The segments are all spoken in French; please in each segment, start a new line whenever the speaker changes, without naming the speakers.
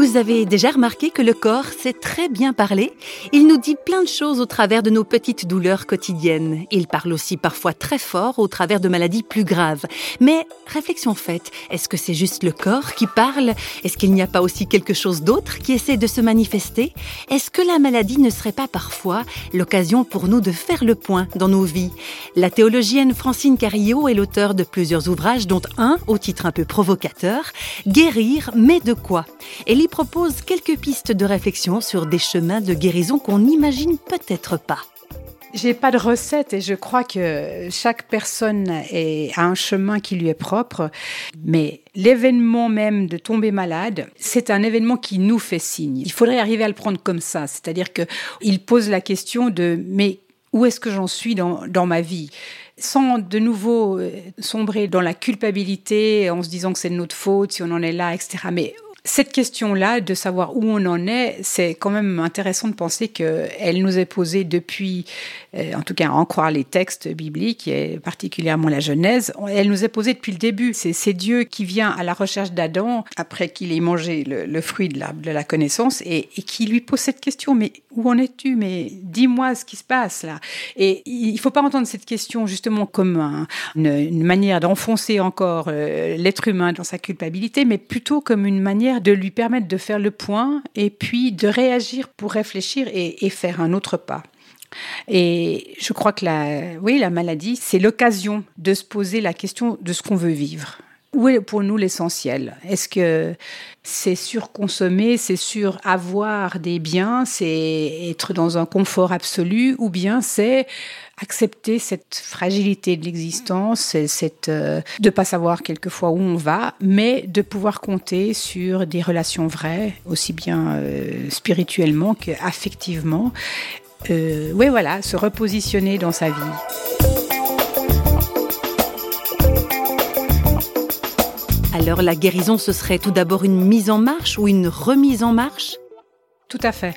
Vous avez déjà remarqué que le corps sait très bien parler. Il nous dit plein de choses au travers de nos petites douleurs quotidiennes. Il parle aussi parfois très fort au travers de maladies plus graves. Mais réflexion faite, est-ce que c'est juste le corps qui parle? Est-ce qu'il n'y a pas aussi quelque chose d'autre qui essaie de se manifester? Est-ce que la maladie ne serait pas parfois l'occasion pour nous de faire le point dans nos vies? La théologienne Francine Carillot est l'auteur de plusieurs ouvrages, dont un, au titre un peu provocateur, Guérir, mais de quoi? Elle y propose quelques pistes de réflexion sur des chemins de guérison qu'on n'imagine peut-être pas.
J'ai pas de recette et je crois que chaque personne a un chemin qui lui est propre. Mais l'événement même de tomber malade, c'est un événement qui nous fait signe. Il faudrait arriver à le prendre comme ça. C'est-à-dire que il pose la question de, mais où est-ce que j'en suis dans, dans ma vie? Sans de nouveau euh, sombrer dans la culpabilité en se disant que c'est de notre faute si on en est là, etc. Mais cette question-là, de savoir où on en est, c'est quand même intéressant de penser qu'elle nous est posée depuis, euh, en tout cas en croire les textes bibliques, et particulièrement la Genèse, elle nous est posée depuis le début. C'est Dieu qui vient à la recherche d'Adam après qu'il ait mangé le, fruit de la, connaissance et, qui lui pose cette question, mais où en es-tu? Mais dis-moi ce qui se passe là. Et il ne faut pas entendre cette question justement comme une, manière d'enfoncer encore euh, l'être humain dans sa culpabilité, mais plutôt comme une manière de lui permettre de faire le point et puis de réagir pour réfléchir et, faire un autre pas. Et je crois que la, oui, la maladie, c'est l'occasion de se poser la question de ce qu'on veut vivre. Où est pour nous l'essentiel? Est-ce que c'est surconsommer, c'est sur avoir des biens, c'est être dans un confort absolu, ou bien c'est accepter cette fragilité de l'existence, cette euh, de pas savoir quelquefois où on va, mais de pouvoir compter sur des relations vraies, aussi bien euh, spirituellement qu'affectivement? Euh, oui, voilà, se repositionner dans sa vie.
La guérison, ce serait tout d'abord une mise en marche ou une remise en marche?
Tout à fait.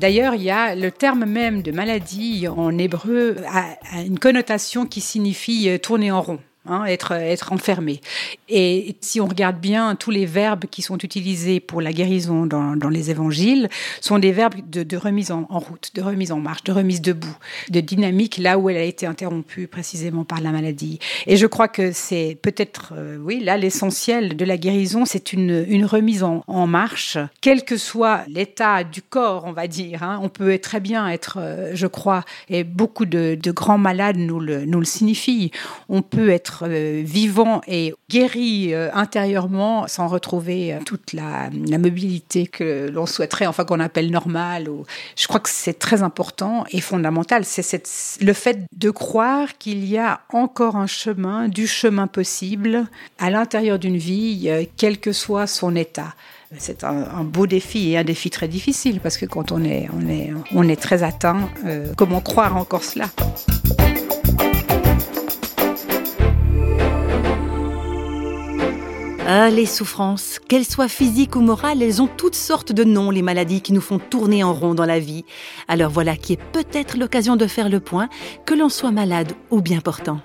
D'ailleurs, il y a le terme même de maladie en hébreu a, une connotation qui signifie euh, tourner en rond. Hein, être, enfermé. Et si on regarde bien, tous les verbes qui sont utilisés pour la guérison dans, les évangiles sont des verbes de, remise en, route, de remise en marche, de remise debout, de dynamique là où elle a été interrompue précisément par la maladie. Et je crois que c'est peut-être, euh, oui, là, l'essentiel de la guérison, c'est une, remise en, marche, quel que soit l'état du corps, on va dire. Hein. On peut très bien être, euh, je crois, et beaucoup de, grands malades nous le signifient, on peut être euh, vivant et guéri euh, intérieurement sans retrouver euh, toute la, mobilité que l'on souhaiterait, enfin qu'on appelle normale. Je crois que c'est très important et fondamental. C'est le fait de croire qu'il y a encore un chemin, du chemin possible à l'intérieur d'une vie, quel que soit son état c'est un, beau défi et un défi très difficile parce que quand on est, on est très atteint, comment croire encore cela?
Ah, les souffrances, qu'elles soient physiques ou morales, elles ont toutes sortes de noms, les maladies qui nous font tourner en rond dans la vie. Alors voilà qui est peut-être l'occasion de faire le point, que l'on soit malade ou bien portant.